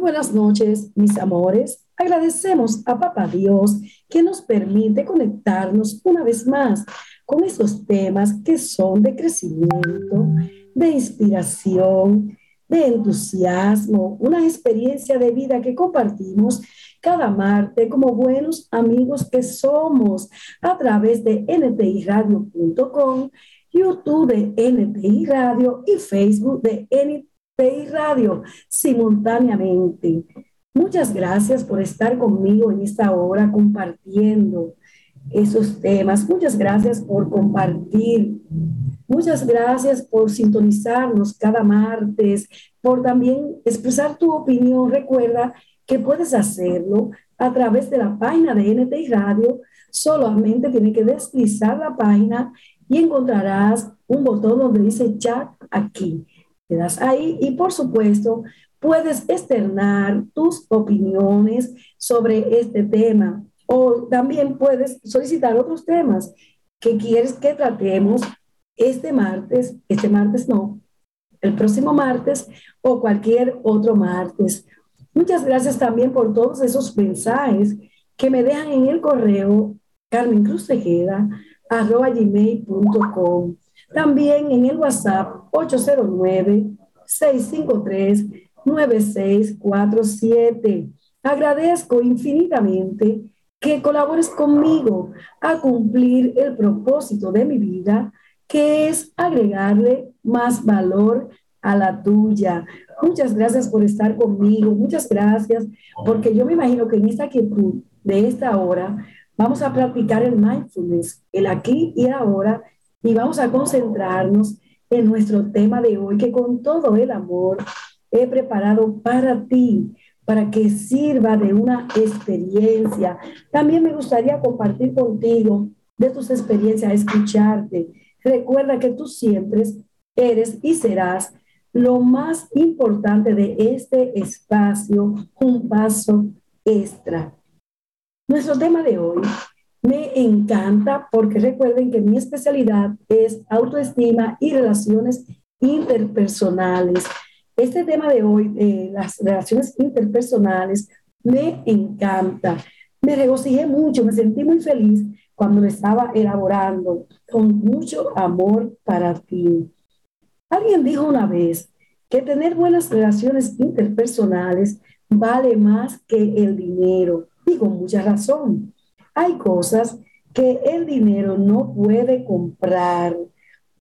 Buenas noches, mis amores. Agradecemos a Papá Dios que nos permite conectarnos una vez más con estos temas que son de crecimiento, de inspiración, de entusiasmo, una experiencia de vida que compartimos cada martes como buenos amigos que somos a través de ntiradio.com, YouTube de NTI Radio y Facebook de NTI Radio simultáneamente. Muchas gracias por estar conmigo en esta hora compartiendo esos temas. Muchas gracias por compartir. Muchas gracias por sintonizarnos cada martes, por también expresar tu opinión. Recuerda que puedes hacerlo a través de la página de NTI Radio. Solamente tienes que deslizar la página y encontrarás un botón donde dice chat aquí. Te das ahí y por supuesto puedes externar tus opiniones sobre este tema. O también puedes solicitar otros temas. Que quieres que tratemos este martes, este martes no, el próximo martes o cualquier otro martes. Muchas gracias también por todos esos mensajes que me dejan en el correo Carmen También en el WhatsApp 809 653 9647. Agradezco infinitamente que colabores conmigo a cumplir el propósito de mi vida, que es agregarle más valor a la tuya. Muchas gracias por estar conmigo, muchas gracias, porque yo me imagino que en esta quietud de esta hora vamos a practicar el mindfulness, el aquí y ahora, y vamos a concentrarnos en nuestro tema de hoy, que con todo el amor he preparado para ti, para que sirva de una experiencia. También me gustaría compartir contigo de tus experiencias, escucharte. Recuerda que tú siempre eres y serás lo más importante de este espacio, un paso extra. Nuestro tema de hoy me encanta porque recuerden que mi especialidad es autoestima y relaciones interpersonales. Este tema de hoy, de las relaciones interpersonales, me encanta. Me regocijé mucho, me sentí muy feliz cuando lo estaba elaborando con mucho amor para ti. Alguien dijo una vez que tener buenas relaciones interpersonales vale más que el dinero. Y con mucha razón. Hay cosas que el dinero no puede comprar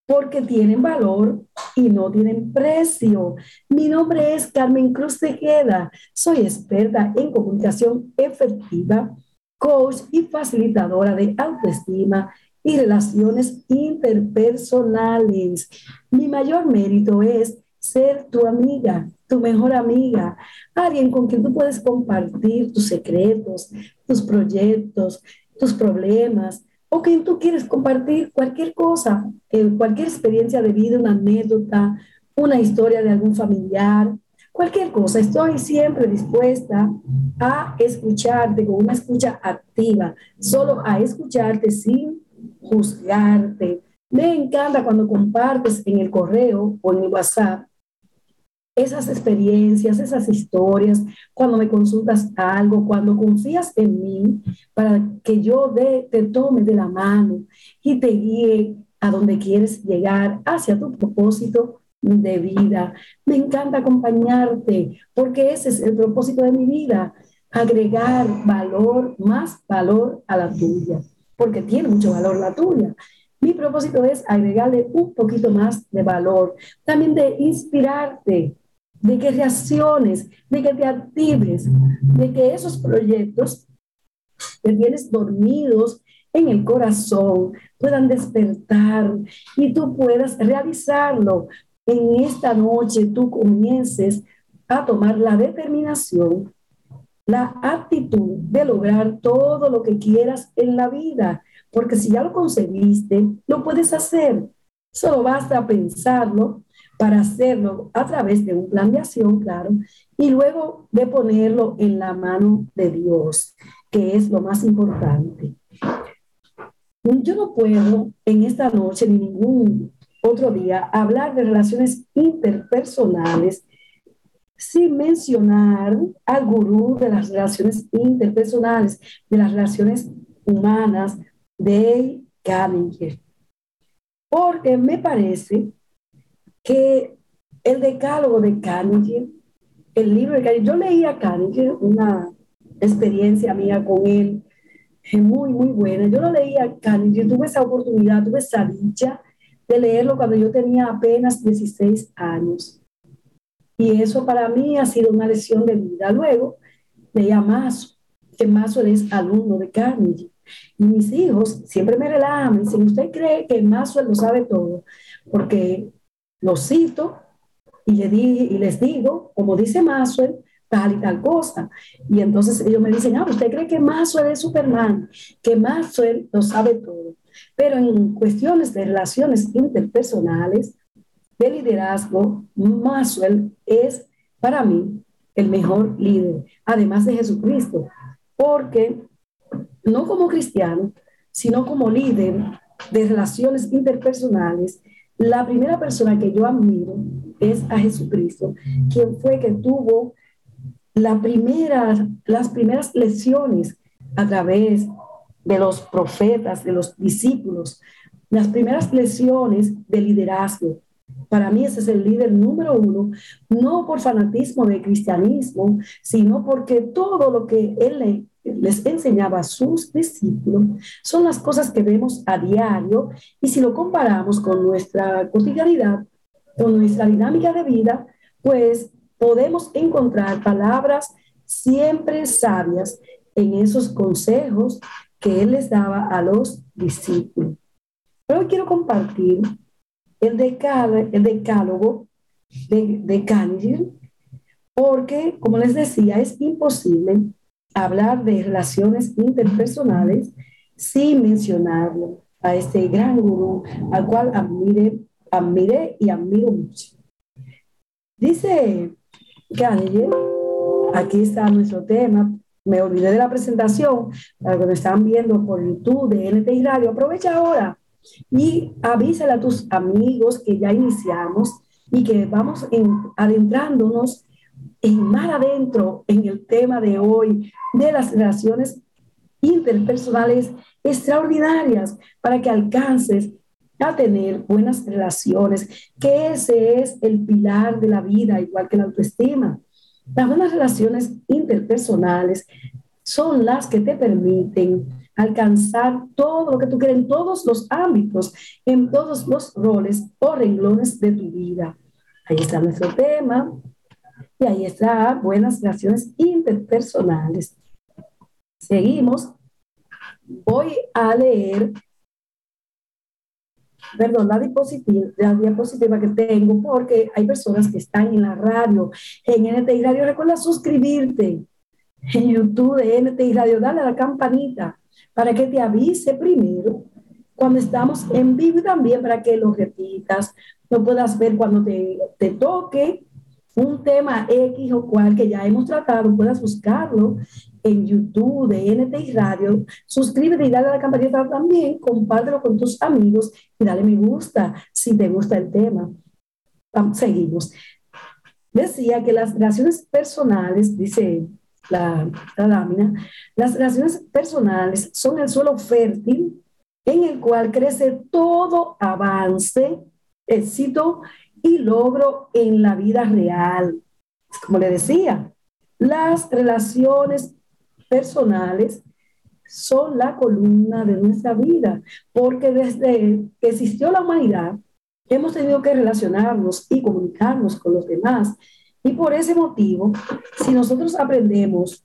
porque tienen valor y no tienen precio. Mi nombre es Carmen Cruz Tejeda. Soy experta en comunicación efectiva, coach y facilitadora de autoestima y relaciones interpersonales. Mi mayor mérito es ser tu amiga, tu mejor amiga, alguien con quien tú puedes compartir tus secretos, tus proyectos, tus problemas, o que tú quieres compartir cualquier cosa, eh, cualquier experiencia de vida, una anécdota, una historia de algún familiar, cualquier cosa. Estoy siempre dispuesta a escucharte con una escucha activa, solo a escucharte sin juzgarte. Me encanta cuando compartes en el correo o en el WhatsApp esas experiencias, esas historias, cuando me consultas algo, cuando confías en mí para que yo te tome de la mano y te guíe a donde quieres llegar, hacia tu propósito de vida. Me encanta acompañarte porque ese es el propósito de mi vida, agregar valor, más valor a la tuya, porque tiene mucho valor la tuya. Mi propósito es agregarle un poquito más de valor, también de inspirarte, de que reacciones, de que te actives, de que esos proyectos que tienes dormidos en el corazón puedan despertar y tú puedas realizarlo. En esta noche tú comiences a tomar la determinación, la actitud de lograr todo lo que quieras en la vida, porque si ya lo conseguiste, lo puedes hacer. Solo basta pensarlo para hacerlo a través de un plan de acción, claro, y luego de ponerlo en la mano de Dios, que es lo más importante. Yo no puedo en esta noche ni ningún otro día hablar de relaciones interpersonales sin mencionar al gurú de las relaciones interpersonales, de las relaciones humanas, de Carnegie. Porque me parece que el decálogo de Carnegie, el libro de Carnegie, yo leí a Carnegie, una experiencia mía con él, muy, muy buena. Yo lo leí a Carnegie, tuve esa oportunidad, tuve esa dicha de leerlo cuando yo tenía apenas 16 años. Y eso para mí ha sido una lección de vida. Luego leí a Mazo, que Mazo es alumno de Carnegie. Y mis hijos siempre me relajan, me dicen, ¿usted cree que Mazo lo sabe todo? Porque lo cito y les digo, como dice Maxwell, tal y tal cosa. Y entonces ellos me dicen, ah, ¿usted cree que Maxwell es Superman? Que Maxwell lo sabe todo. Pero en cuestiones de relaciones interpersonales, de liderazgo, Maxwell es para mí el mejor líder, además de Jesucristo, porque no como cristiano, sino como líder de relaciones interpersonales, la primera persona que yo admiro es a Jesucristo, quien fue que tuvo la primera, las primeras lecciones a través de los profetas, de los discípulos, las primeras lecciones de liderazgo. Para mí ese es el líder número uno, no por fanatismo de cristianismo, sino porque todo lo que él les enseñaba a sus discípulos son las cosas que vemos a diario y si lo comparamos con nuestra cotidianidad, con nuestra dinámica de vida, pues podemos encontrar palabras siempre sabias en esos consejos que él les daba a los discípulos. Pero hoy quiero compartir el, decálogo de, de porque, como les decía, es imposible hablar de relaciones interpersonales sin mencionarlo a este gran gurú al cual admire, admiré y admiro mucho. Dice Carnegie, aquí está nuestro tema, me olvidé de la presentación, para que me están viendo por YouTube de NTI Radio, aprovecha ahora y avísale a tus amigos que ya iniciamos y que vamos adentrándonos en más adentro en el tema de hoy de las relaciones interpersonales extraordinarias para que alcances a tener buenas relaciones, que ese es el pilar de la vida, igual que la autoestima. Las buenas relaciones interpersonales son las que te permiten alcanzar todo lo que tú quieres en todos los ámbitos, en todos los roles o renglones de tu vida. Ahí está nuestro tema, y ahí está, buenas relaciones interpersonales. Seguimos. Voy a leer, perdón, la diapositiva, la diapositiva que tengo, porque hay personas que están en la radio, en NTI Radio. Recuerda suscribirte en YouTube de NTI Radio, dale a la campanita para que te avise primero cuando estamos en vivo y también para que lo repitas, lo puedas ver cuando te, te toque un tema X o cual que ya hemos tratado, puedas buscarlo en YouTube de NTI Radio. Suscríbete y dale a la campanita también, compártelo con tus amigos y dale me gusta si te gusta el tema. seguimos. Decía que las relaciones personales, dice la, la lámina, las relaciones personales son el suelo fértil en el cual crece todo avance, éxito y logro en la vida real. Como le decía, las relaciones personales son la columna de nuestra vida, porque desde que existió la humanidad, hemos tenido que relacionarnos y comunicarnos con los demás. Y por ese motivo, si nosotros aprendemos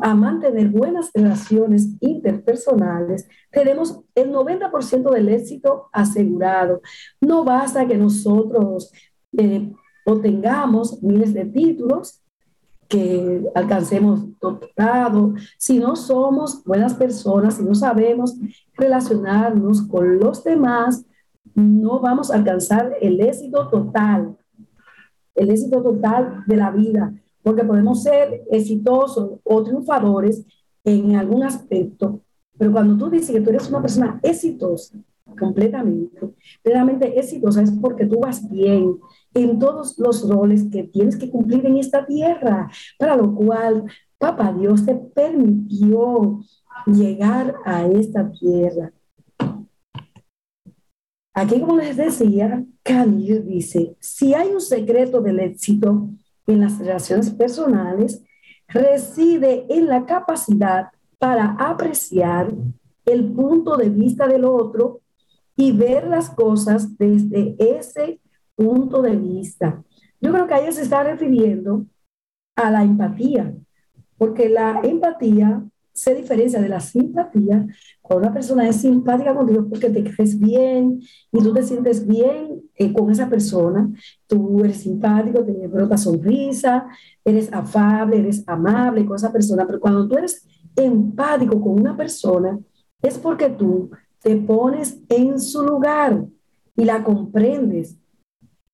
a mantener buenas relaciones interpersonales, tenemos el 90% del éxito asegurado. No basta que nosotros eh, obtengamos miles de títulos, que alcancemos doctorado, si no somos buenas personas, si no sabemos relacionarnos con los demás, no vamos a alcanzar el éxito total, el éxito total de la vida porque podemos ser exitosos o triunfadores en algún aspecto, pero cuando tú dices que tú eres una persona exitosa, completamente. Realmente exitosa es porque tú vas bien en todos los roles que tienes que cumplir en esta tierra, para lo cual Papá Dios te permitió llegar a esta tierra. Aquí, como les decía, Camille dice, si hay un secreto del éxito en las relaciones personales, reside en la capacidad para apreciar el punto de vista del otro y ver las cosas desde ese punto de vista. Yo creo que ahí se está refiriendo a la empatía, porque la empatía se diferencia de la simpatía cuando una persona es simpática contigo porque te crees bien y tú te sientes bien eh, con esa persona, tú eres simpático, te brota sonrisa, eres afable, eres amable con esa persona, pero cuando tú eres empático con una persona es porque tú te pones en su lugar y la comprendes.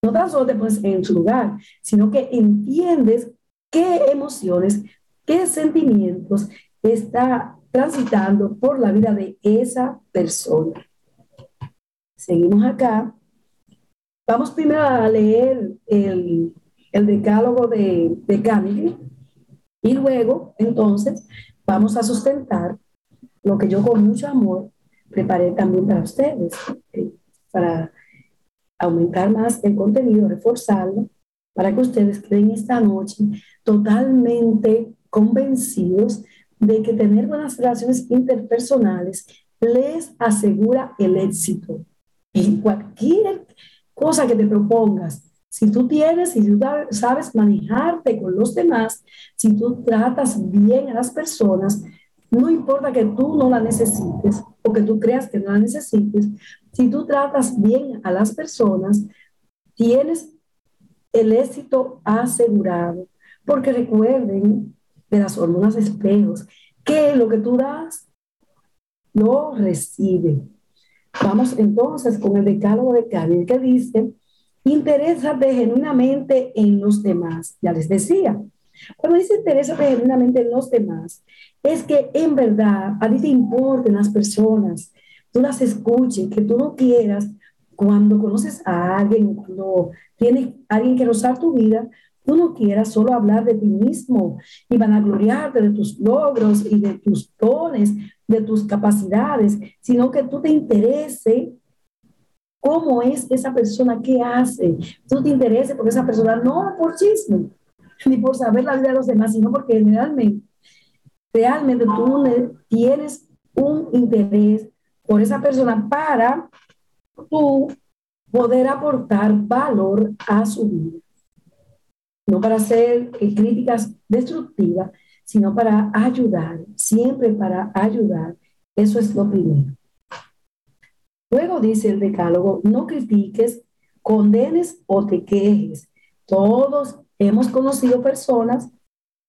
No tan solo te pones en su lugar, sino que entiendes qué emociones, qué sentimientos está transitando por la vida de esa persona. Seguimos acá. Vamos primero a leer el, el decálogo de, de y luego, entonces, vamos a sustentar lo que yo con mucho amor preparé también para ustedes, para aumentar más el contenido, reforzarlo, para que ustedes queden esta noche totalmente convencidos de que tener buenas relaciones interpersonales les asegura el éxito en cualquier cosa que te propongas. Si tú tienes, si tú sabes manejarte con los demás, si tú tratas bien a las personas, no importa que tú no la necesites o que tú creas que no la necesites, si tú tratas bien a las personas, tienes el éxito asegurado. Porque recuerden de las hormonas espejos, que lo que tú das, lo recibe. Vamos entonces con el decálogo de Cádiz que dice, interésate genuinamente en los demás. Ya les decía, cuando dice interésate genuinamente en los demás, es que en verdad a ti te importen las personas, tú las escuches, que tú no quieras, cuando conoces a alguien, cuando tienes alguien que rozar tu vida, tú no quieras solo hablar de ti mismo y vanagloriarte de tus logros y de tus dones, de tus capacidades, sino que tú te interese cómo es esa persona, qué hace. Tú te interese por esa persona, no por chisme, ni por saber la vida de los demás, sino porque realmente, realmente tú tienes un interés por esa persona para tú poder aportar valor a su vida no para hacer eh, críticas destructivas, sino para ayudar, siempre para ayudar. Eso es lo primero. Luego dice el decálogo, no critiques, condenes o te quejes. Todos hemos conocido personas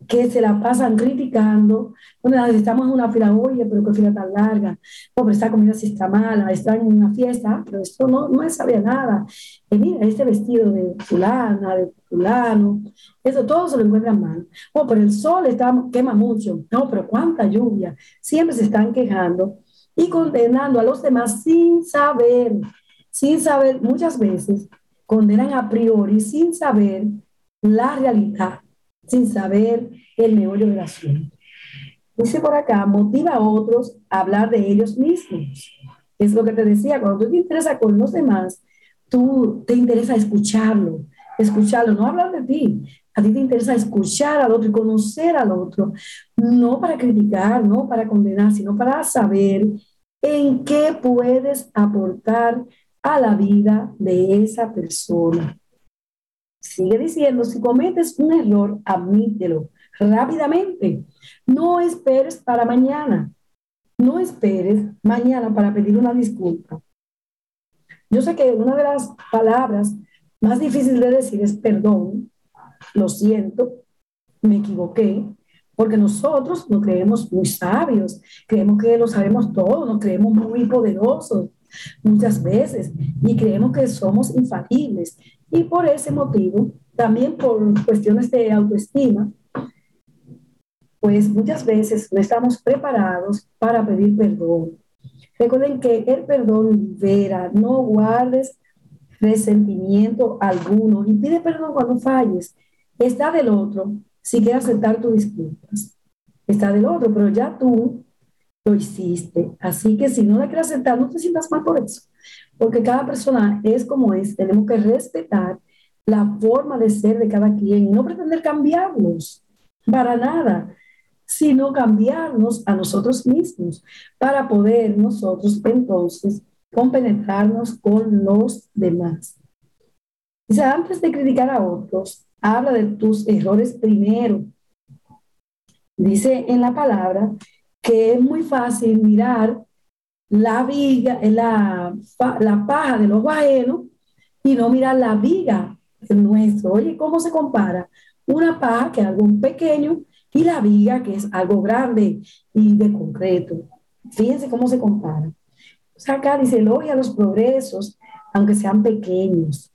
que se la pasan criticando, bueno, estamos en una fila, oye, pero qué fila tan larga, no, pero esta comida sí está mala, están en una fiesta, pero esto no, no sabía nada, y mira, este vestido de fulana, de fulano, eso todo se lo encuentran mal, oh, pero el sol está, quema mucho, no, pero cuánta lluvia, siempre se están quejando y condenando a los demás sin saber, sin saber, muchas veces condenan a priori sin saber la realidad sin saber el meollo del asunto. Dice por acá, motiva a otros a hablar de ellos mismos. Es lo que te decía, cuando tú te interesas con los demás, tú te interesa escucharlo, escucharlo, no hablar de ti. A ti te interesa escuchar al otro y conocer al otro, no para criticar, no para condenar, sino para saber en qué puedes aportar a la vida de esa persona. Sigue diciendo, si cometes un error, admítelo rápidamente. No esperes para mañana. No esperes mañana para pedir una disculpa. Yo sé que una de las palabras más difíciles de decir es perdón, lo siento, me equivoqué, porque nosotros nos creemos muy sabios, creemos que lo sabemos todo, nos creemos muy poderosos muchas veces y creemos que somos infalibles y por ese motivo, también por cuestiones de autoestima, pues muchas veces no estamos preparados para pedir perdón. Recuerden que el perdón libera, no guardes resentimiento alguno y pide perdón cuando falles. Está del otro, si quiere aceptar tus disculpas. Está del otro, pero ya tú lo hiciste. Así que si no la quieres aceptar, no te sientas mal por eso. Porque cada persona es como es. Tenemos que respetar la forma de ser de cada quien, no pretender cambiarlos para nada, sino cambiarnos a nosotros mismos para poder nosotros entonces compenetrarnos con los demás. Dice, antes de criticar a otros, habla de tus errores primero. Dice en la palabra que es muy fácil mirar la viga, la, la paja de los ajeno y no mirar la viga nuestro. Oye, ¿cómo se compara? Una paja, que es algo pequeño, y la viga, que es algo grande y de concreto. Fíjense cómo se compara. acá dice, elogia los progresos, aunque sean pequeños.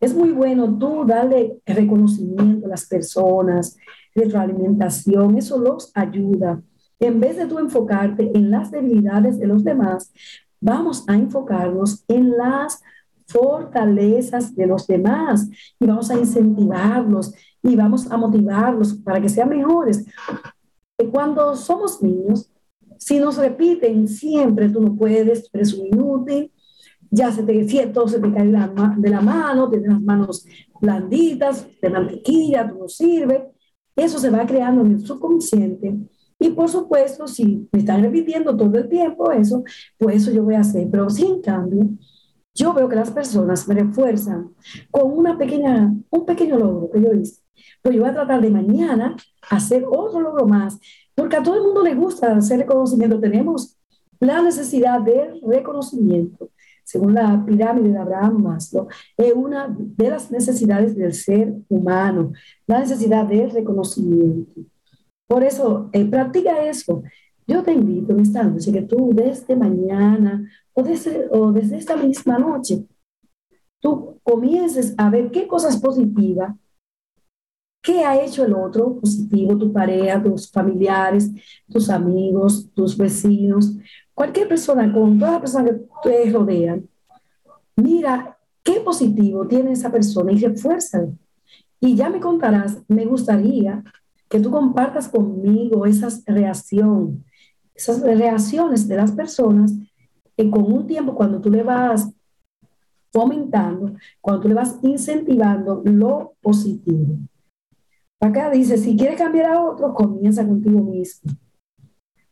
Es muy bueno tú darle reconocimiento a las personas, retroalimentación, eso los ayuda. En vez de tú enfocarte en las debilidades de los demás, vamos a enfocarnos en las fortalezas de los demás y vamos a incentivarlos y vamos a motivarlos para que sean mejores. Cuando somos niños, si nos repiten siempre, tú no puedes, eres un inútil, ya se te, todo se te cae de la mano, tienes las manos blanditas, de mantequilla, tú no sirve. Eso se va creando en el subconsciente. Y por supuesto, si me están repitiendo todo el tiempo eso, pues eso yo voy a hacer. Pero si en cambio yo veo que las personas me refuerzan con una pequeña, un pequeño logro que yo hice, pues yo voy a tratar de mañana hacer otro logro más, porque a todo el mundo le gusta hacer reconocimiento. Tenemos la necesidad de reconocimiento, según la pirámide de Abraham Maslow, es una de las necesidades del ser humano, la necesidad de reconocimiento. Por eso, eh, practica eso. Yo te invito en esta noche que tú desde mañana o desde, o desde esta misma noche, tú comiences a ver qué cosas positivas, qué ha hecho el otro positivo, tu pareja, tus familiares, tus amigos, tus vecinos, cualquier persona, con todas las personas que te rodean. Mira qué positivo tiene esa persona y refuerza. Y ya me contarás, me gustaría que tú compartas conmigo esas reacciones, esas reacciones de las personas que con un tiempo cuando tú le vas fomentando, cuando tú le vas incentivando lo positivo. Acá dice, si quieres cambiar a otro, comienza contigo mismo.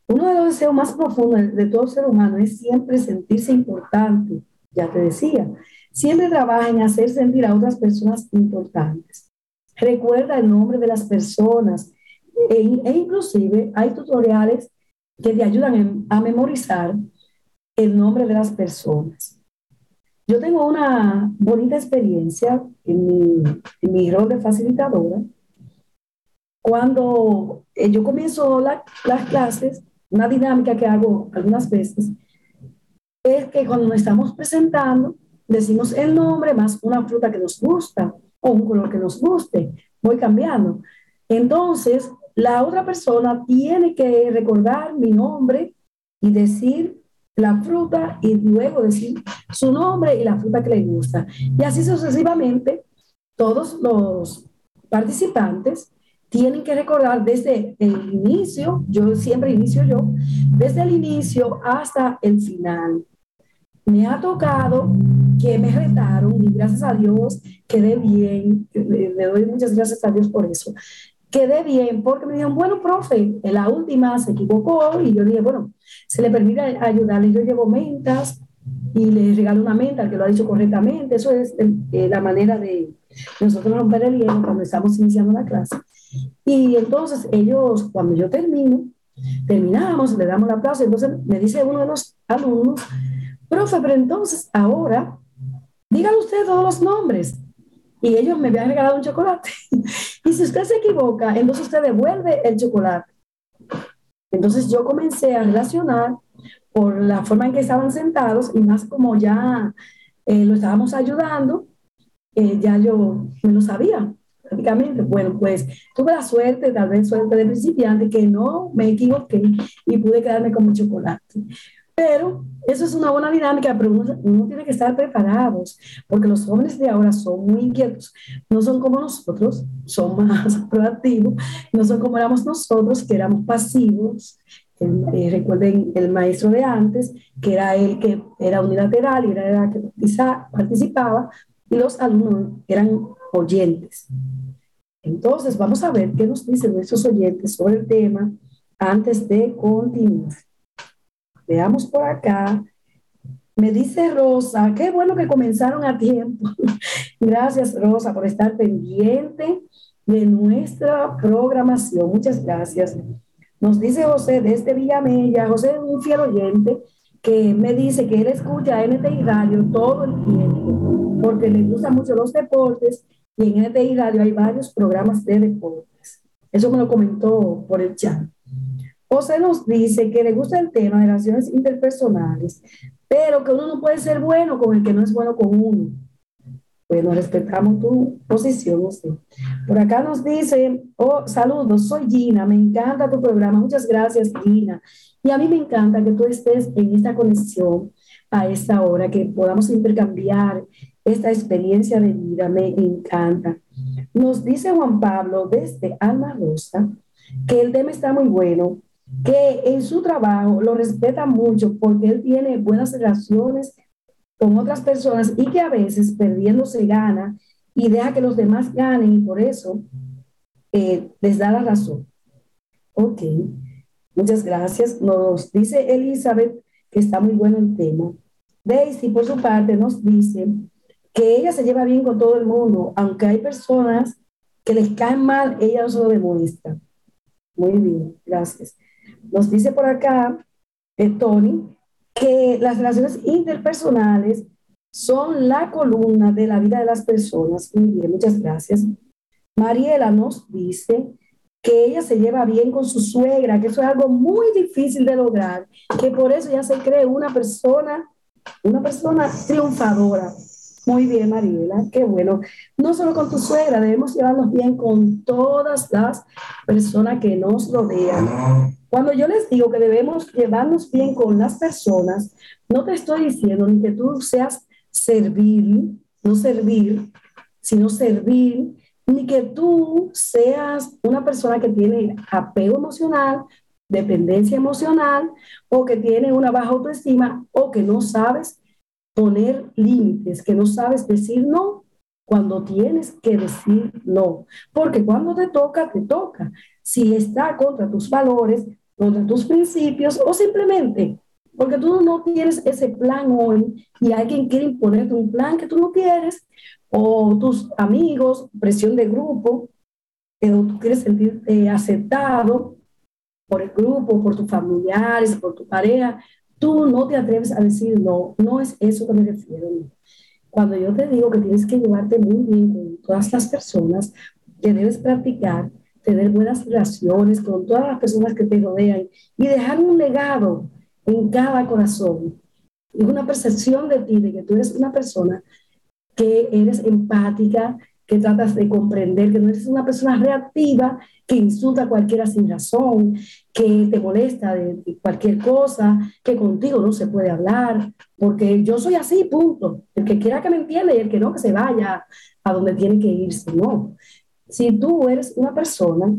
Uno de los deseos más profundos de todo ser humano es siempre sentirse importante, ya te decía. Siempre trabaja en hacer sentir a otras personas importantes. Recuerda el nombre de las personas e, e inclusive hay tutoriales que te ayudan a memorizar el nombre de las personas. Yo tengo una bonita experiencia en mi, rol de facilitadora. Cuando eh, yo comienzo las clases, una dinámica que hago algunas veces es que cuando nos estamos presentando, decimos el nombre más una fruta que nos gusta o un color que nos guste. Voy cambiando. Entonces, la otra persona tiene que recordar mi nombre y decir la fruta y luego decir su nombre y la fruta que le gusta. Y así sucesivamente, todos los participantes tienen que recordar desde el inicio, yo siempre inicio yo, desde el inicio hasta el final. Me ha tocado que me retaron y gracias a Dios quedé bien, le doy muchas gracias a Dios por eso quedé bien porque me dijeron, bueno, profe, en la última se equivocó y yo dije, bueno, se le permite ayudarle. Yo llevo mentas y le regalo una menta que lo ha dicho correctamente. Eso es eh, la manera de nosotros romper el hielo cuando estamos iniciando la clase. Y entonces ellos, cuando yo termino, terminamos, le damos la aplauso. Entonces me dice uno de los alumnos, profe, pero entonces ahora, dígale usted todos los nombres y ellos me habían regalado un chocolate. y si usted se equivoca, entonces usted devuelve el chocolate. Entonces yo comencé a relacionar por la forma en que estaban sentados y más como ya eh, lo estábamos ayudando, eh, ya yo me lo sabía prácticamente. Bueno, pues tuve la suerte, tal vez suerte de principiante, que no me equivoqué y pude quedarme con mi chocolate. Pero eso es una buena dinámica, pero uno, tiene que estar preparados, porque los jóvenes de ahora son muy inquietos, no son como nosotros, son más proactivos, no son como éramos nosotros, que éramos pasivos. Eh, recuerden el maestro de antes, que era el que era unilateral y era el que participaba, y los alumnos eran oyentes. Entonces, vamos a ver qué nos dicen nuestros oyentes sobre el tema antes de continuar. Veamos por acá. Me dice Rosa, qué bueno que comenzaron a tiempo. gracias, Rosa, por estar pendiente de nuestra programación. Muchas gracias. Nos dice José desde Villamella, José es un fiel oyente que me dice que él escucha NTI Radio todo el tiempo porque le gustan mucho los deportes y en NTI Radio hay varios programas de deportes. Eso me lo comentó por el chat. José nos dice que le gusta el tema de relaciones interpersonales, pero que uno no puede ser bueno con el que no es bueno con uno. Bueno, respetamos tu posición, José. Por acá nos dice, oh, saludos, soy Gina, me encanta tu programa, muchas gracias, Gina. Y a mí me encanta que tú estés en esta conexión a esta hora, que podamos intercambiar esta experiencia de vida, me encanta. Nos dice Juan Pablo desde Alma Rosa que el tema está muy bueno, que en su trabajo lo respeta mucho porque él tiene buenas relaciones con otras personas y que a veces perdiendo se gana y deja que los demás ganen y por eso eh, les da la razón. Ok, muchas gracias. Nos dice Elizabeth que está muy bueno el tema. Daisy, por su parte, nos dice que ella se lleva bien con todo el mundo, aunque hay personas que les caen mal, ella no se lo demuestra. Muy bien, gracias. Nos dice por acá eh, Tony que las relaciones interpersonales son la columna de la vida de las personas. Muy bien, muchas gracias. Mariela nos dice que ella se lleva bien con su suegra, que eso es algo muy difícil de lograr, que por eso ya se cree una persona, una persona triunfadora. Muy bien, Mariela, qué bueno. No solo con tu suegra, debemos llevarnos bien con todas las personas que nos rodean. Cuando yo les digo que debemos llevarnos bien con las personas, no te estoy diciendo ni que tú seas servir, no servir, sino servir, ni que tú seas una persona que tiene apego emocional, dependencia emocional, o que tiene una baja autoestima, o que no sabes poner límites, que no sabes decir no cuando tienes que decir no. Porque cuando te toca, te toca. Si está contra tus valores, contra tus principios, o simplemente porque tú no tienes ese plan hoy y alguien quiere imponerte un plan que tú no quieres, o tus amigos, presión de grupo, que tú quieres sentirte aceptado por el grupo, por tus familiares, por tu pareja, tú no te atreves a decir no, no es eso que me refiero. Cuando yo te digo que tienes que llevarte muy bien con todas las personas, que debes practicar, tener buenas relaciones con todas las personas que te rodean y dejar un legado en cada corazón y una percepción de ti, de que tú eres una persona que eres empática, que tratas de comprender, que no eres una persona reactiva que insulta a cualquiera sin razón, que te molesta de, cualquier cosa, que contigo no se puede hablar, porque yo soy así, punto. El que quiera que me entienda y el que no, que se vaya a donde tiene que irse, no. Si tú eres una persona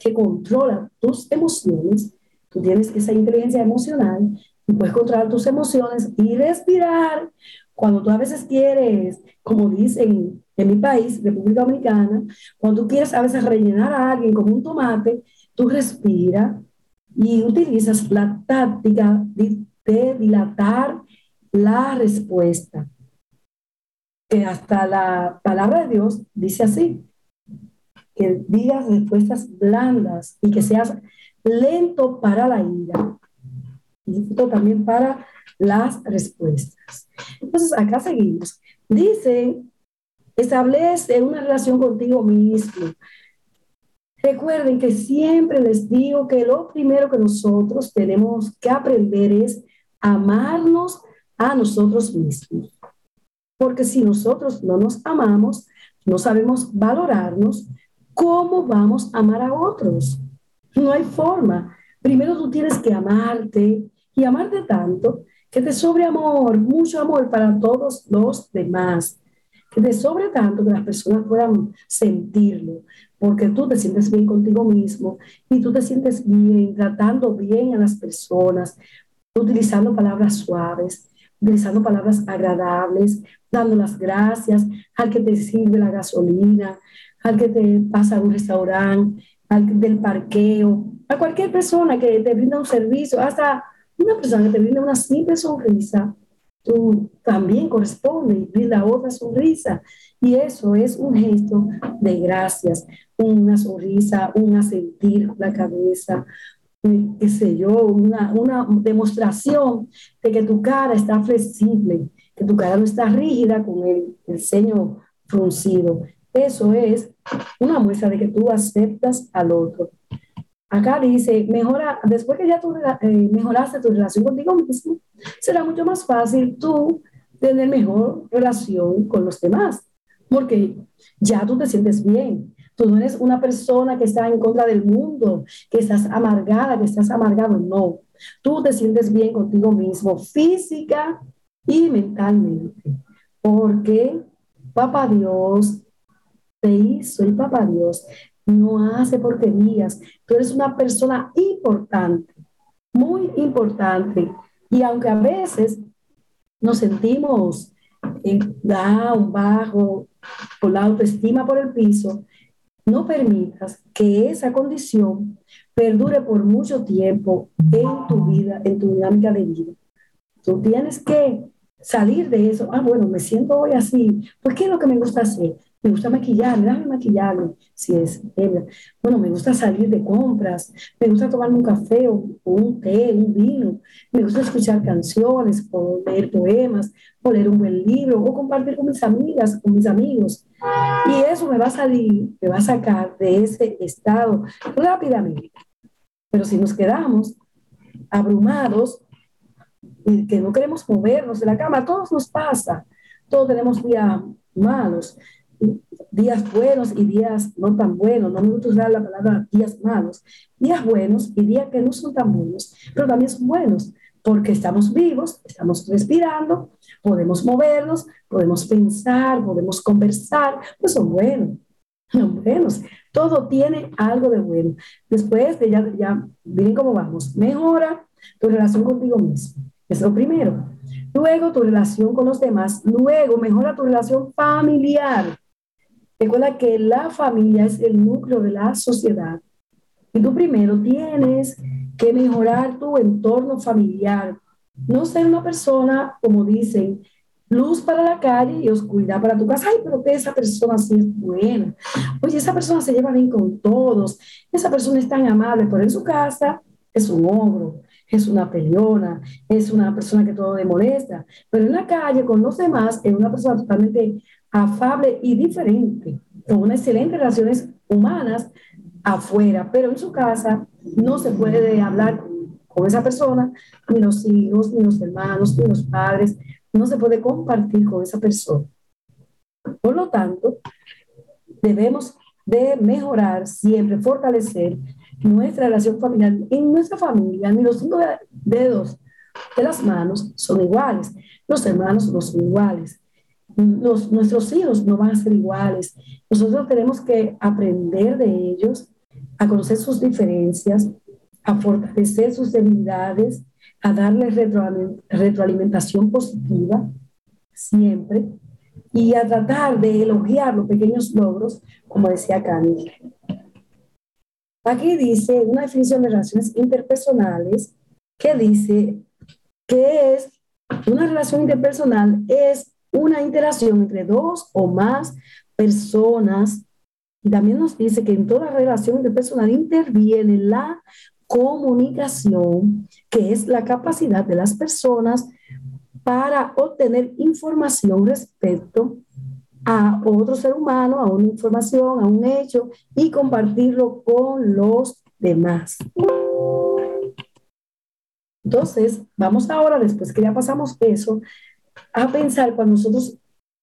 que controla tus emociones, tú tienes esa inteligencia emocional y puedes controlar tus emociones y respirar. Cuando tú a veces quieres, como dicen en mi país, República Dominicana, cuando tú quieres a veces rellenar a alguien como un tomate, tú respiras y utilizas la táctica de, dilatar la respuesta. Que hasta la palabra de Dios dice así, que digas respuestas blandas y que seas lento para la ira y también para las respuestas. Entonces, acá seguimos. Dice Establece una relación contigo mismo. Recuerden que siempre les digo que lo primero que nosotros tenemos que aprender es amarnos a nosotros mismos. Porque si nosotros no nos amamos, no sabemos valorarnos, ¿cómo vamos a amar a otros? No hay forma. Primero tú tienes que amarte, y amarte tanto que te sobre amor, mucho amor para todos los demás, te sobre tanto que las personas puedan sentirlo, porque tú te sientes bien contigo mismo y tú te sientes bien tratando bien a las personas, utilizando palabras suaves, utilizando palabras agradables, dando las gracias al que te sirve la gasolina, al que te pasa a un restaurante, al del parqueo, a cualquier persona que te brinda un servicio, hasta una persona que te brinda una simple sonrisa, tú también corresponde y brinda otra sonrisa. Y eso es un gesto de gracias, una sonrisa, un asentir la cabeza, qué sé yo, una, una demostración de que tu cara está flexible, que tu cara no está rígida con el, el ceño fruncido. Eso es una muestra de que tú aceptas al otro. Acá dice, mejora, después que ya tú eh, mejoraste tu relación contigo mismo, será mucho más fácil tú tener mejor relación con los demás, porque ya tú te sientes bien. Tú no eres una persona que está en contra del mundo, que estás amargada, que estás amargado. No, tú te sientes bien contigo mismo, física y mentalmente, porque Papá Dios te hizo y Papá Dios no hace porquerías. Tú eres una persona importante, muy importante. Y aunque a veces nos sentimos en down, bajo, con la autoestima por el piso, no permitas que esa condición perdure por mucho tiempo en tu vida, en tu dinámica de vida. Tú tienes que salir de eso. Ah, bueno, me siento hoy así. Pues, ¿qué es lo que me gusta hacer? Me gusta maquillarme, dame maquillarme, si es Bueno, me gusta salir de compras, me gusta tomarme un café o, un té, un vino, me gusta escuchar canciones o leer poemas o leer un buen libro o compartir con mis amigas, con mis amigos. Y eso me va a salir, me va a sacar de ese estado rápidamente. Pero si nos quedamos abrumados y que no queremos movernos de la cama, a todos nos pasa. Todos tenemos días malos días buenos y días no tan buenos, no me gusta usar la palabra días malos, días buenos y días que no son tan buenos, pero también son buenos, porque estamos vivos, estamos respirando, podemos movernos, podemos pensar, podemos conversar, pues son buenos, son buenos. Todo tiene algo de bueno. Después de ya, ya, miren cómo vamos, mejora tu relación contigo mismo, es lo primero. Luego tu relación con los demás, luego mejora tu relación familiar Recuerda que la familia es el núcleo de la sociedad. Y tú primero tienes que mejorar tu entorno familiar. No ser una persona, como dicen, luz para la calle y oscuridad para tu casa. Ay, pero esa persona sí es buena. Oye, esa persona se lleva bien con todos. Esa persona es tan amable, pero en su casa es un ogro, es una peleona, es una persona que todo le molesta. Pero en la calle, con los demás, es una persona totalmente afable y diferente, con unas excelentes relaciones humanas afuera, pero en su casa no se puede hablar con esa persona, ni los hijos, ni los hermanos, ni los padres, no se puede compartir con esa persona. Por lo tanto, debemos de mejorar siempre, fortalecer nuestra relación familiar. En nuestra familia, ni los cinco dedos de las manos son iguales, los hermanos no son iguales, nuestros hijos no van a ser iguales. Nosotros tenemos que aprender de ellos, a conocer sus diferencias, a fortalecer sus debilidades, a darles retroalimentación positiva siempre y a tratar de elogiar los pequeños logros, como decía Camila. Aquí dice una definición de relaciones interpersonales que dice que es una relación interpersonal es una interacción entre dos o más personas. Y también nos dice que en toda relación interpersonal interviene la comunicación, que es la capacidad de las personas para obtener información respecto a otro ser humano, a una información, a un hecho y compartirlo con los demás. Entonces, vamos ahora, después que ya pasamos eso, a pensar cuando nosotros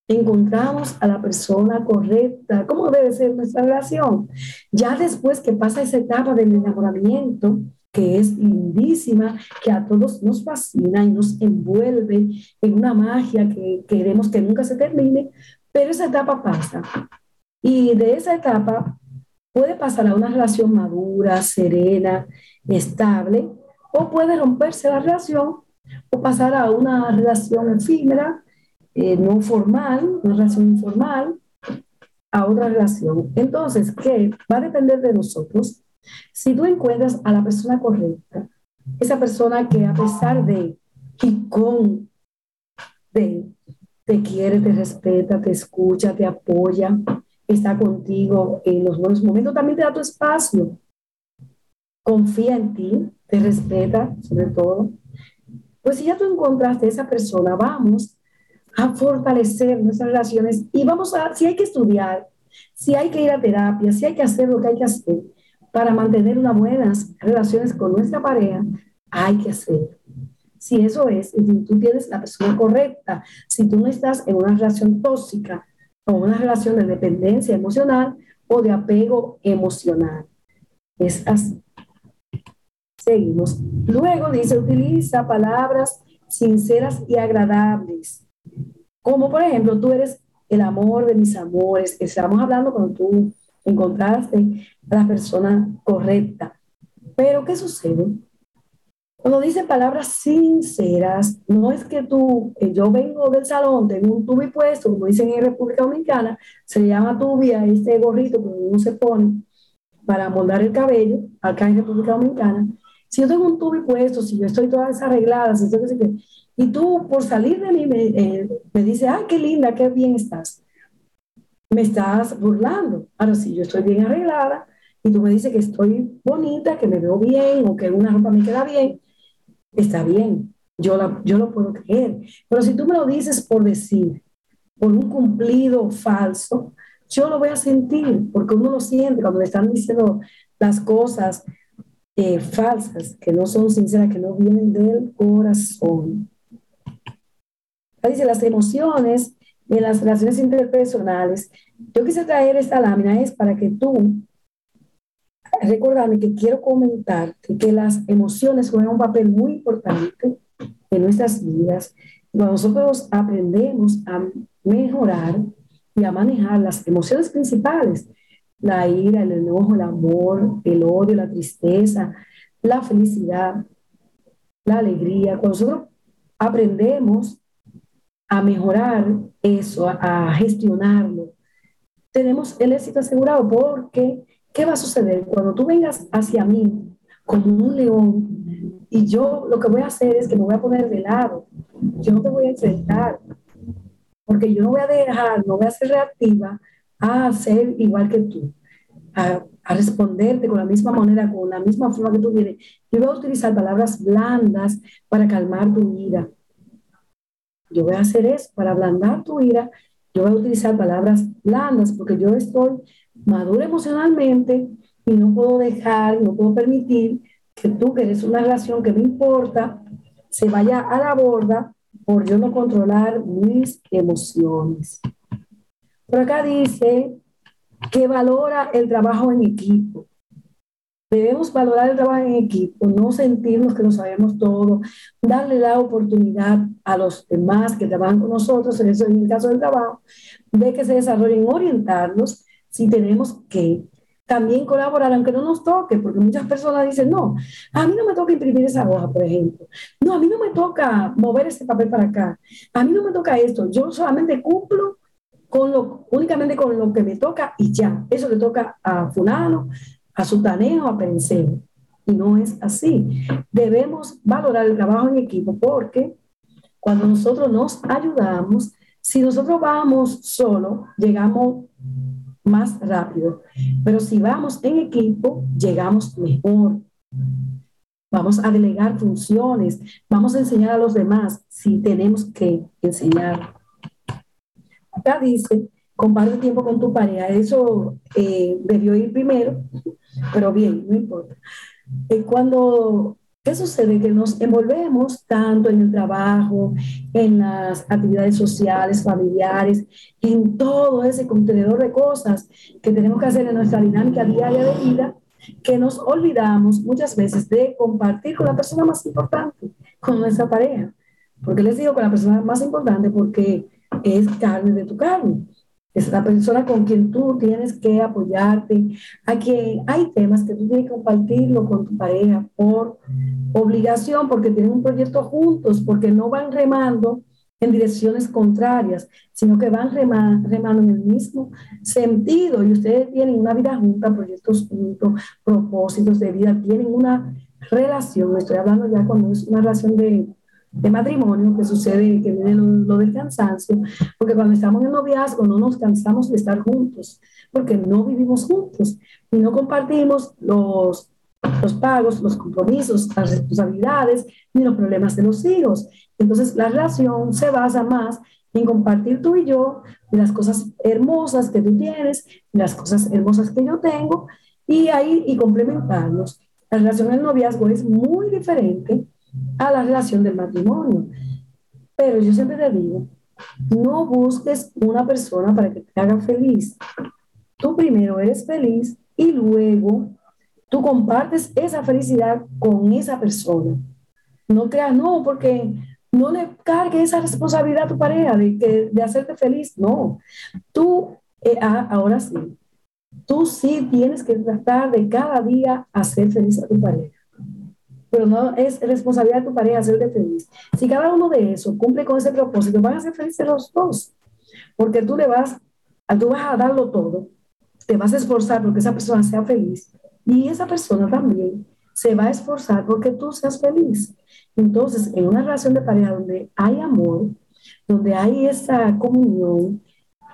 encontramos a la persona correcta, cómo debe ser nuestra relación. Ya después que pasa esa etapa del enamoramiento, que es lindísima, que a todos nos fascina y nos envuelve en una magia que queremos que nunca se termine, pero esa etapa pasa. Y de esa etapa puede pasar a una relación madura, serena, estable, o puede romperse la relación o pasar a una relación efímera, eh, no formal, una relación informal, a otra relación. Entonces, ¿qué? Va a depender de nosotros si tú encuentras a la persona correcta, esa persona que a pesar de y con de te quiere, te respeta, te escucha, te apoya, está contigo en los buenos momentos, también te da tu espacio, confía en ti, te respeta sobre todo. Pues si ya tú encontraste a esa persona, vamos a fortalecer nuestras relaciones y vamos a, si hay que estudiar, si hay que ir a terapia, si hay que hacer lo que hay que hacer, para mantener unas buenas relaciones con nuestra pareja, hay que hacer. Si eso es, si tú tienes la persona correcta, si tú no estás en una relación tóxica o una relación de dependencia emocional o de apego emocional. Es así. Seguimos. Luego dice, utiliza palabras sinceras y agradables. Como por ejemplo, tú eres el amor de mis amores. Estamos hablando cuando tú encontraste a la persona correcta. Pero ¿qué sucede? Cuando dice palabras sinceras, no es que tú, eh, yo vengo del salón, tengo un tubi puesto, como dicen en República Dominicana, se llama tubia este gorrito que uno se pone para moldar el cabello, acá en República Dominicana. Si yo tengo un tubi puesto, si yo estoy toda desarreglada, si estoy, y tú por salir de mí me, eh, me dices, ay, qué linda, qué bien estás me estás burlando. Ahora, si yo estoy bien arreglada y tú me dices que estoy bonita, que me veo bien o que una ropa me queda bien, está bien, yo, la, yo lo puedo creer. Pero si tú me lo dices por decir, por un cumplido falso, yo lo voy a sentir, porque uno lo siente cuando le están diciendo las cosas eh, falsas, que no son sinceras, que no vienen del corazón. Dice, las emociones en las relaciones interpersonales, yo quise traer esta lámina es para que tú, recordarme que quiero comentar que las emociones juegan un papel muy importante en nuestras vidas. Cuando nosotros aprendemos a mejorar y a manejar las emociones principales, la ira, el enojo, el amor, el odio, la tristeza, la felicidad, la alegría, cuando nosotros aprendemos a mejorar eso, a, gestionarlo, tenemos el éxito asegurado porque, ¿qué va a suceder? Cuando tú vengas hacia mí como un león y yo lo que voy a hacer es que me voy a poner de lado, yo no te voy a enfrentar, porque yo no voy a dejar, no voy a ser reactiva a ser igual que tú, a, a responderte con la misma manera, con la misma forma que tú vienes. Yo voy a utilizar palabras blandas para calmar tu ira yo voy a hacer eso para ablandar tu ira, yo voy a utilizar palabras blandas porque yo estoy madura emocionalmente y no puedo dejar, no puedo permitir que tú, que eres una relación que me importa, se vaya a la borda por yo no controlar mis emociones. Por acá dice que valora el trabajo en equipo. Debemos valorar el trabajo en equipo, no sentirnos que lo sabemos todo, darle la oportunidad a los demás que trabajan con nosotros, en, eso, en el caso del trabajo, de que se desarrollen, orientarnos si tenemos que también colaborar, aunque no nos toque, porque muchas personas dicen, no, a mí no me toca imprimir esa hoja, por ejemplo. No, a mí no me toca mover ese papel para acá. A mí no me toca esto. Yo solamente cumplo con lo, únicamente con lo que me toca y ya. Eso le toca a fulano, a su taneo, a penseo. Y no es así. Debemos valorar el trabajo en equipo porque cuando nosotros nos ayudamos, si nosotros vamos solo, llegamos más rápido. Pero si vamos en equipo, llegamos mejor. Vamos a delegar funciones, vamos a enseñar a los demás si tenemos que enseñar. Acá dice, comparte tiempo con tu pareja. Eso eh, debió ir primero, pero bien, no importa. Eh, cuando, ¿qué sucede? Que nos envolvemos tanto en el trabajo, en las actividades sociales, familiares, en todo ese contenedor de cosas que tenemos que hacer en nuestra dinámica diaria de vida, que nos olvidamos muchas veces de compartir con la persona más importante, con nuestra pareja. porque les digo con la persona más importante? Porque es carne de tu carne. Es la persona con quien tú tienes que apoyarte, a quien hay temas que tú tienes que compartirlo con tu pareja por obligación, porque tienen un proyecto juntos, porque no van remando en direcciones contrarias, sino que van remando, en el mismo sentido y ustedes tienen una vida junta, proyectos juntos, propósitos de vida, tienen una relación, estoy hablando ya cuando es una relación de de matrimonio que sucede, que viene lo, del cansancio, porque cuando estamos en noviazgo no nos cansamos de estar juntos, porque no vivimos juntos y no compartimos los, los pagos, los compromisos, las responsabilidades ni los problemas de los hijos. Entonces la relación se basa más en compartir tú y yo las cosas hermosas que tú tienes, las cosas hermosas que yo tengo y ahí y complementarnos. La relación en noviazgo es muy diferente a la relación del matrimonio. Pero yo siempre te digo, no busques una persona para que te haga feliz. Tú primero eres feliz y luego tú compartes esa felicidad con esa persona. No creas, no, porque no le cargue esa responsabilidad a tu pareja de, de hacerte feliz. No, tú, eh, ah, ahora sí, tú sí tienes que tratar de cada día hacer feliz a tu pareja pero no es responsabilidad de tu pareja hacerte feliz. Si cada uno de esos cumple con ese propósito, van a ser felices los dos, porque tú le vas, tú vas a darlo todo, te vas a esforzar porque esa persona sea feliz y esa persona también se va a esforzar porque tú seas feliz. Entonces, en una relación de pareja donde hay amor, donde hay esa comunión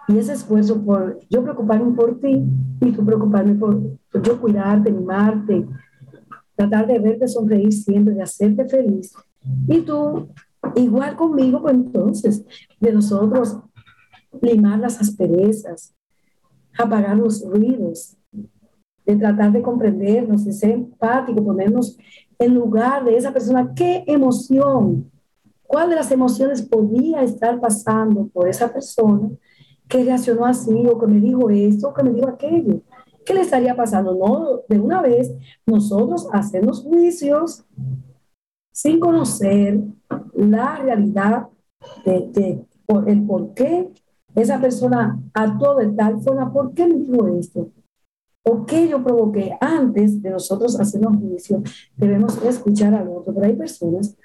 y ese esfuerzo por yo preocuparme por ti y tú preocuparme por, yo cuidarte, mimarte, tratar de verte sonreír siempre, de hacerte feliz. Y tú, igual conmigo, pues entonces, de nosotros limar las asperezas, apagar los ruidos, de tratar de comprendernos, de ser empático, ponernos en lugar de esa persona. ¿Qué emoción? ¿Cuál de las emociones podía estar pasando por esa persona que reaccionó así o que me dijo esto o que me dijo aquello? ¿Qué le estaría pasando? No, de una vez nosotros hacemos juicios sin conocer la realidad de, el por qué esa persona actuó de tal forma, ¿por qué me dijo esto? ¿O qué yo provoqué antes de nosotros hacer un juicio? Debemos escuchar al otro, pero hay personas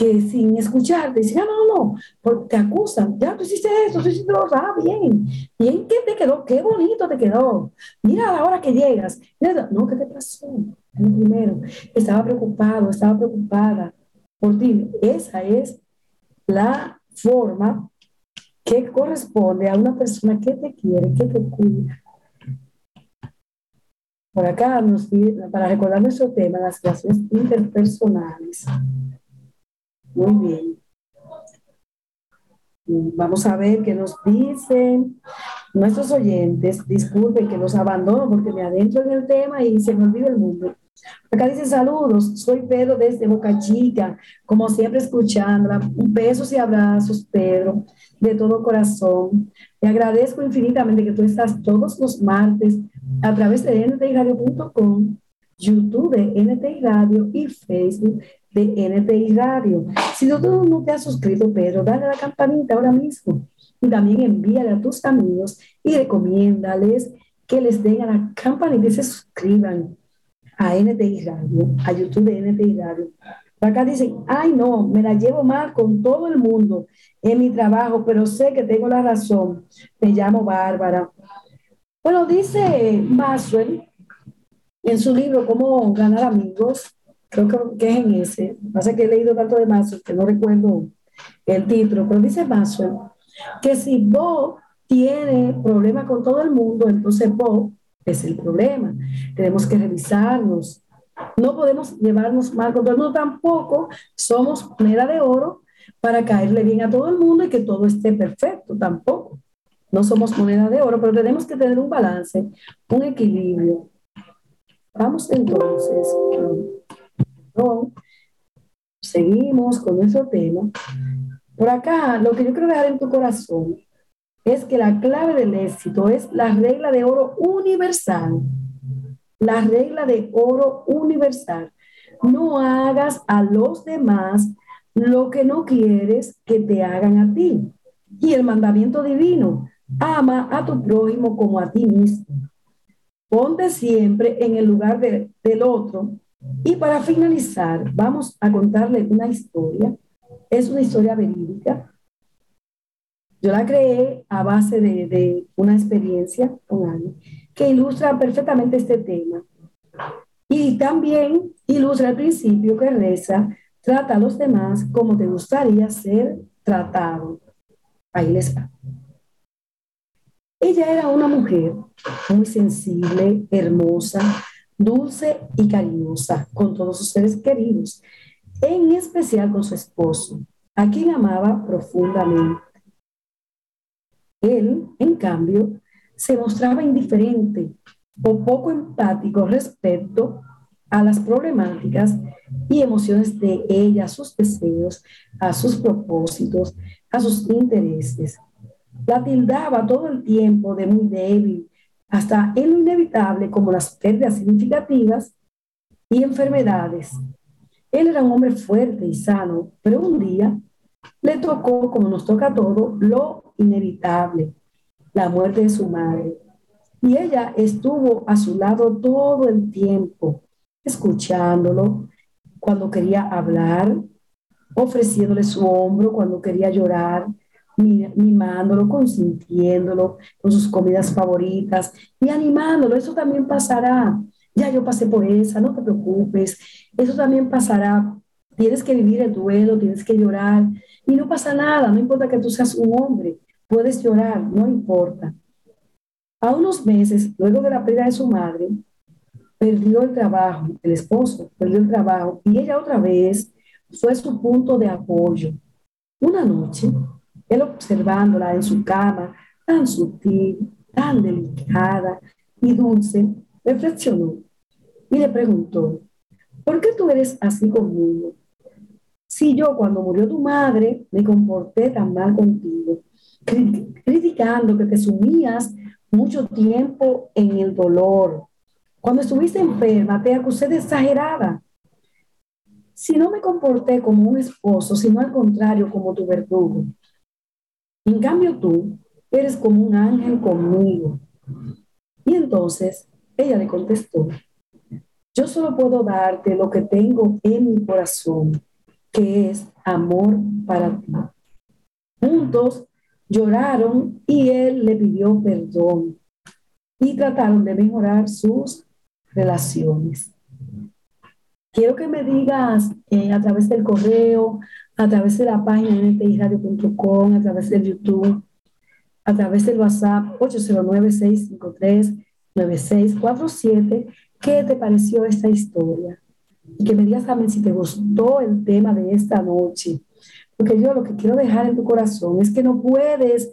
que sin escucharte dicen, ah, no, no, te acusan, ya tú hiciste esto, tú hiciste lo ah, bien, bien, ¿qué te quedó? Qué bonito te quedó. Mira la hora que llegas. No, ¿qué te pasó? lo primero, estaba preocupado, estaba preocupada por ti. Esa es la forma que corresponde a una persona que te quiere, que te cuida. Por acá, nos, para recordar nuestro tema, las relaciones interpersonales. Muy bien. Vamos a ver qué nos dicen nuestros oyentes. Disculpen que los abandono porque me adentro en el tema y se me olvida el mundo. Acá dice saludos, soy Pedro desde Boca Chica, como siempre escuchándola. Besos y abrazos, Pedro, de todo corazón. Te agradezco infinitamente que tú estás todos los martes a través de ntradio.com, YouTube de NTI Radio y Facebook de NTI Radio. Si tú no te has suscrito, Pedro, dale a la campanita ahora mismo. Y también envíale a tus amigos y recomiéndales que les den a la campanita y se suscriban a NTI Radio, a YouTube de NTI Radio. Acá dicen, ay no, me la llevo mal con todo el mundo en mi trabajo, pero sé que tengo la razón. Me llamo Bárbara. Bueno, dice Maxwell en su libro Cómo ganar amigos, creo que, es en ese, pasa que he leído tanto de Maxwell que no recuerdo el título, pero dice Maxwell que si vos tiene problemas con todo el mundo, entonces vos es el problema. Tenemos que revisarnos. No podemos llevarnos mal con todo el mundo tampoco. Somos moneda de oro para caerle bien a todo el mundo y que todo esté perfecto tampoco. No somos moneda de oro, pero tenemos que tener un balance, un equilibrio. Vamos entonces Seguimos con nuestro tema. Por acá, lo que yo quiero dejar en tu corazón es que la clave del éxito es la regla de oro universal. la regla de oro universal. No hagas a los demás lo que no quieres que te hagan a ti. Y el mandamiento divino, ama a tu prójimo como a ti mismo. Ponte siempre en el lugar del otro. Y para finalizar, vamos a contarle una historia. Es una historia verídica. Yo la creé a base de, de una experiencia con alguien que ilustra perfectamente este tema. Y también ilustra el principio que reza, trata a los demás como te gustaría ser tratado. Ahí les va. Ella era una mujer muy sensible, hermosa, dulce y cariñosa con todos sus seres queridos, en especial con su esposo, a quien amaba profundamente. Él, en cambio, se mostraba indiferente o poco empático respecto a las problemáticas y emociones de ella, a sus deseos, a sus propósitos, a sus intereses. La tildaba todo el tiempo de muy débil, hasta en lo inevitable como las pérdidas significativas y enfermedades. Él era un hombre fuerte y sano, pero un día le tocó, como nos toca a todos, lo inevitable, la muerte de su madre. Y ella estuvo a su lado todo el tiempo, escuchándolo cuando quería hablar, ofreciéndole su hombro cuando quería llorar, mimándolo, consintiéndolo con sus comidas favoritas y animándolo. Eso también pasará. Ya yo pasé por esa, no te preocupes. Eso también pasará. Tienes que vivir el duelo, tienes que llorar y no pasa nada. No importa que tú seas un hombre, puedes llorar, no importa. A unos meses, luego de la pérdida de su madre, perdió el trabajo, el esposo perdió el trabajo y ella otra vez fue su punto de apoyo. Una noche, él observándola en su cama, tan sutil, tan delicada y dulce, reflexionó y le preguntó, ¿por qué tú eres así conmigo? Si yo cuando murió tu madre me comporté tan mal contigo, criticando que te sumías mucho tiempo en el dolor. Cuando estuviste enferma te acusé de exagerada. Si no me comporté como un esposo, sino al contrario como tu verdugo, en cambio tú eres como un ángel conmigo. Y entonces ella le contestó, yo solo puedo darte lo que tengo en mi corazón, que es amor para ti. Juntos lloraron y él le pidió perdón y trataron de mejorar sus relaciones. Quiero que me digas eh, a través del correo, a través de la página npiradio.com, a través del YouTube, a través del WhatsApp 809-653-9647, ¿qué te pareció esta historia? Y que me digas también si te gustó el tema de esta noche. Porque yo lo que quiero dejar en tu corazón es que no puedes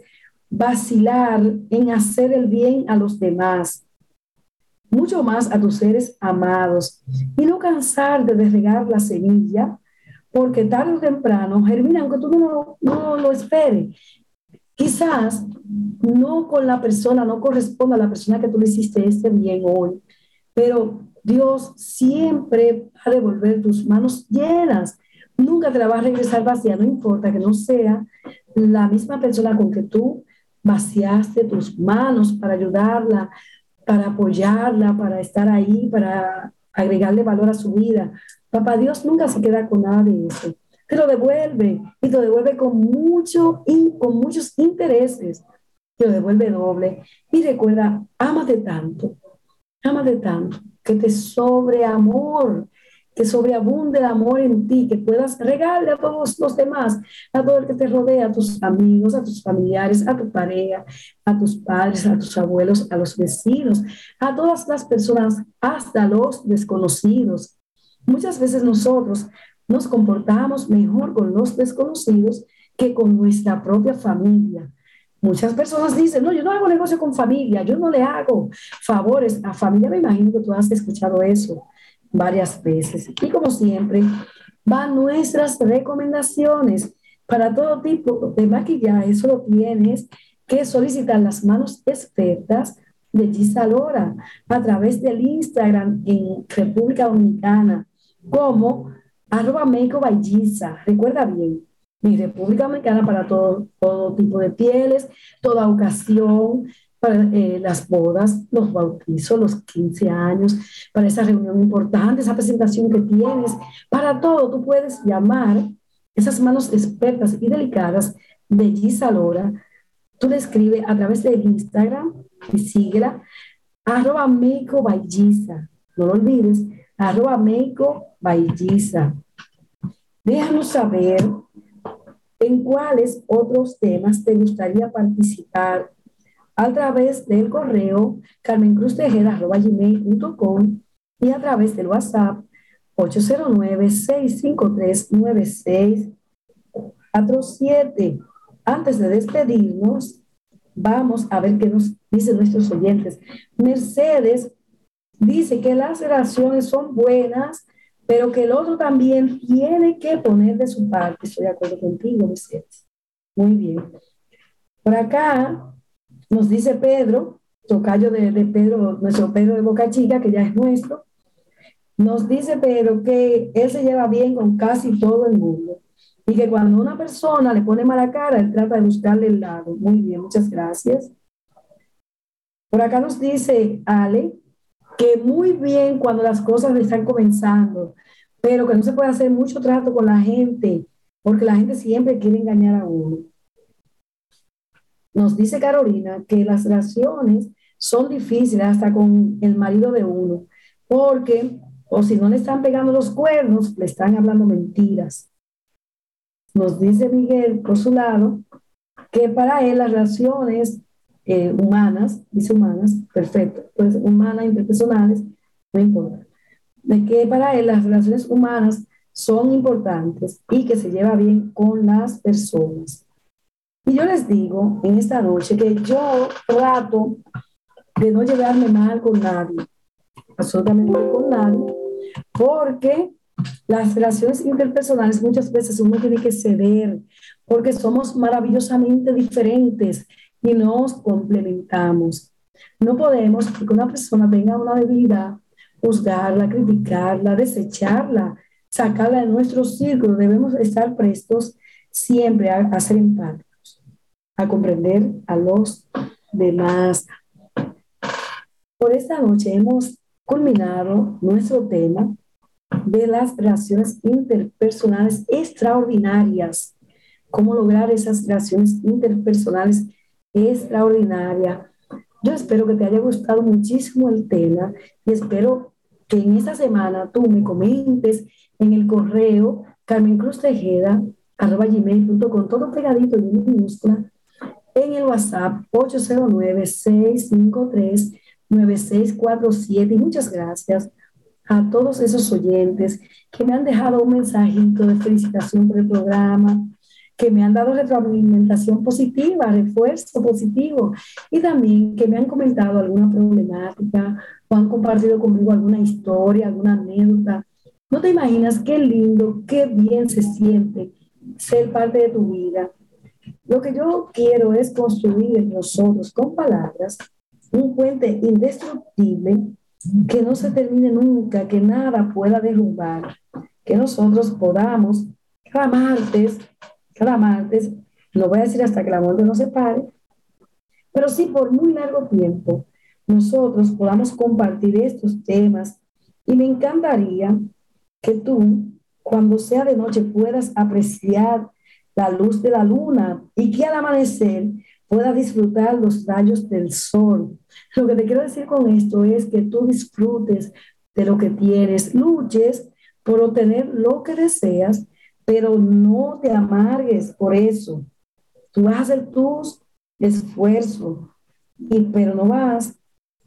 vacilar en hacer el bien a los demás, mucho más a tus seres amados, y no cansar de regar la semilla porque tarde o temprano germina, aunque tú no, no lo esperes. Quizás no con la persona, no corresponda a la persona que tú le hiciste este bien hoy, pero Dios siempre va a devolver tus manos llenas. Nunca te la va a regresar vacía, no importa que no sea la misma persona con que tú vaciaste tus manos para ayudarla, para apoyarla, para estar ahí, para agregarle valor a su vida. Papá Dios nunca se queda con nada de eso. Te lo devuelve y te lo devuelve con, mucho, con muchos intereses. Te lo devuelve doble. Y recuerda, ámate tanto, ámate tanto, que te sobre amor, que sobreabunde el amor en ti, que puedas regalarle a todos los demás, a todo el que te rodea, a tus amigos, a tus familiares, a tu pareja, a tus padres, a tus abuelos, a los vecinos, a todas las personas, hasta los desconocidos Muchas veces nosotros nos comportamos mejor con los desconocidos que con nuestra propia familia. Muchas personas dicen, no, yo no hago negocio con familia, yo no le hago favores a familia. Me imagino que tú has escuchado eso varias veces. Y como siempre, van nuestras recomendaciones para todo tipo de maquillaje. Solo tienes que solicitar las manos expertas de Gisa Lora a través del Instagram en República Dominicana como arroba Meiko Recuerda bien, mi República Dominicana para todo, todo tipo de pieles, toda ocasión, para eh, las bodas, los bautizos, los 15 años, para esa reunión importante, esa presentación que tienes, para todo tú puedes llamar esas manos expertas y delicadas de Gisa Lora. Tú le escribes a través de Instagram y síguela, arroba Meiko No lo olvides, arroba Meiko Déjanos saber en cuáles otros temas te gustaría participar a través del correo carmencruztejeda.com y a través del WhatsApp 809-653-9647. Antes de despedirnos, vamos a ver qué nos dicen nuestros oyentes. Mercedes dice que las relaciones son buenas, pero que el otro también tiene que poner de su parte. Estoy de acuerdo contigo, Mercedes. Muy bien. Por acá nos dice Pedro, tocayo de, Pedro, nuestro Pedro de Boca Chica, que ya es nuestro, nos dice Pedro que él se lleva bien con casi todo el mundo y que cuando una persona le pone mala cara, él trata de buscarle el lado. Muy bien, muchas gracias. Por acá nos dice Ale que muy bien cuando las cosas están comenzando, pero que no se puede hacer mucho trato con la gente, porque la gente siempre quiere engañar a uno. Nos dice Carolina que las relaciones son difíciles hasta con el marido de uno, porque o si no le están pegando los cuernos, le están hablando mentiras. Nos dice Miguel, por su lado, que para él las relaciones eh, humanas, dice humanas, perfecto, pues humanas, interpersonales, no importa, de que para él las relaciones humanas son importantes y que se lleva bien con las personas. Y yo les digo en esta noche que yo trato de no llevarme mal con nadie, absolutamente con nadie, porque las relaciones interpersonales muchas veces uno tiene que ceder, porque somos maravillosamente diferentes y nos complementamos. No podemos que una persona tenga una debilidad, juzgarla, criticarla, desecharla, sacarla de nuestro círculo. Debemos estar prestos siempre a, a ser a comprender a los demás. Por esta noche hemos culminado nuestro tema de las relaciones interpersonales extraordinarias. Cómo lograr esas relaciones interpersonales extraordinarias. Yo espero que te haya gustado muchísimo el tema y espero que en esta semana tú me comentes en el correo carmencruztejeda.com, todo pegadito en minúscula, en el WhatsApp 809 653 9647. Y muchas gracias a todos esos oyentes que me han dejado un mensajito de felicitación por el programa, que me han dado retroalimentación positiva, refuerzo positivo y también que me han comentado alguna problemática o han compartido conmigo alguna historia, alguna anécdota. No te imaginas qué lindo, qué bien se siente ser parte de tu vida. Lo que yo quiero es construir en nosotros con palabras un puente indestructible que no se termine nunca, que nada pueda derrumbar, que nosotros podamos cada martes, cada martes, no voy a decir hasta que la muerte nos separe, pero sí por muy largo tiempo, nosotros podamos compartir estos temas. Y me encantaría que tú, cuando sea de noche, puedas apreciar la luz de la luna y que al amanecer pueda disfrutar los rayos del sol. Lo que te quiero decir con esto es que tú disfrutes de lo que tienes, luches por obtener lo que deseas, pero no te amargues por eso. Tú vas a hacer tus esfuerzos, y, pero no vas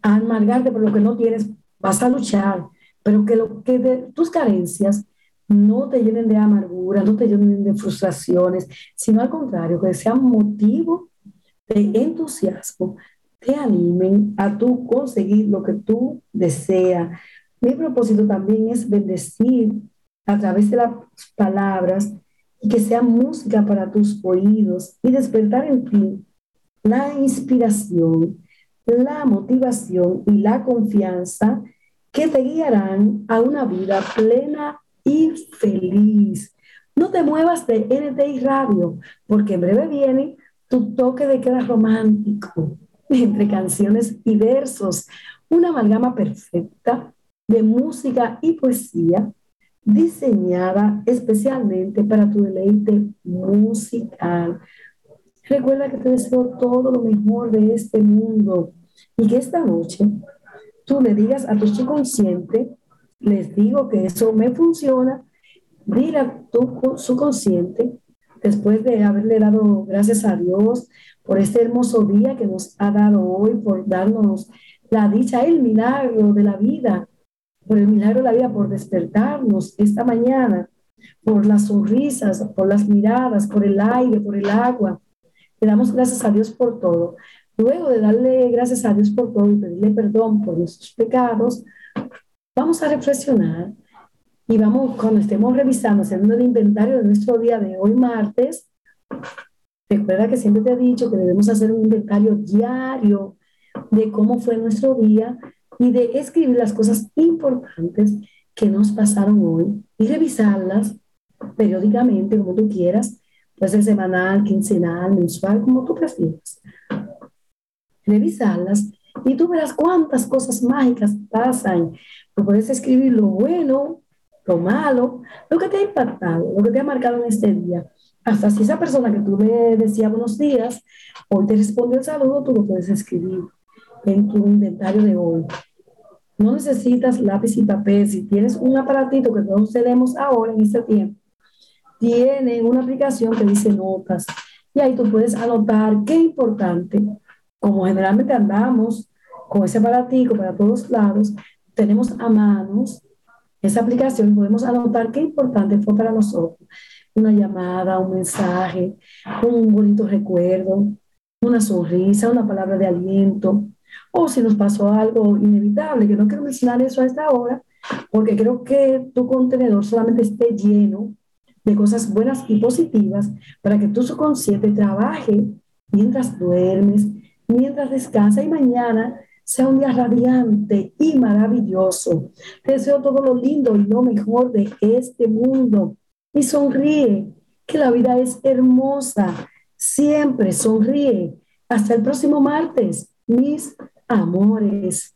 a amargarte por lo que no tienes, vas a luchar, pero que, lo, que de, tus carencias no te llenen de amargura, no te llenen de frustraciones, sino al contrario, que sean motivo de entusiasmo te animen a tú conseguir lo que tú deseas. Mi propósito también es bendecir a través de las palabras y que sea música para tus oídos y despertar en ti la inspiración la motivación y la confianza que te guiarán a una vida plena y feliz. No te muevas de NTI Radio, porque en breve viene tu toque de queda romántico entre canciones y versos, una amalgama perfecta de música y poesía diseñada especialmente para tu deleite musical. Recuerda que te deseo todo lo mejor de este mundo y que esta noche tú le digas a tu subconsciente, les digo que eso me funciona, dile a tu subconsciente, después de haberle dado gracias a Dios por este hermoso día que nos ha dado hoy, por darnos la dicha, el milagro de la vida, por el milagro de la vida, por despertarnos esta mañana, por las sonrisas, por las miradas, por el aire, por el agua. Le damos gracias a Dios por todo. Luego de darle gracias a Dios por todo y pedirle perdón por nuestros pecados, vamos a reflexionar y vamos, cuando estemos revisando, haciendo el inventario de nuestro día de hoy martes, recuerda que siempre te he dicho que debemos hacer un inventario diario de cómo fue nuestro día y de escribir las cosas importantes que nos pasaron hoy y revisarlas periódicamente, como tú quieras, puede ser semanal, quincenal, mensual, como tú prefieras. Revisarlas y tú verás cuántas cosas mágicas pasan. Tú puedes escribir lo bueno, lo malo, lo que te ha impactado, lo que te ha marcado en este día. Hasta si esa persona que tú le decías buenos días, hoy te respondió el saludo, tú lo puedes escribir en tu inventario de hoy. No necesitas lápiz y papel. Si tienes un aparatito que todos tenemos ahora en este tiempo, tiene una aplicación que dice notas. Y ahí tú puedes anotar qué importante. Como generalmente andamos con ese aparatico para todos lados, tenemos a manos esa aplicación podemos anotar qué importante fue para nosotros. Una llamada, un mensaje, un bonito recuerdo, una sonrisa, una palabra de aliento, o si nos pasó algo inevitable, que no quiero mencionar eso a esta hora, porque creo que tu contenedor solamente esté lleno de cosas buenas y positivas para que tu subconsciente trabaje mientras duermes, mientras descansa y mañana sea un día radiante y maravilloso. Te deseo todo lo lindo y lo mejor de este mundo. Y sonríe, que la vida es hermosa. Siempre sonríe. Hasta el próximo martes mis amores.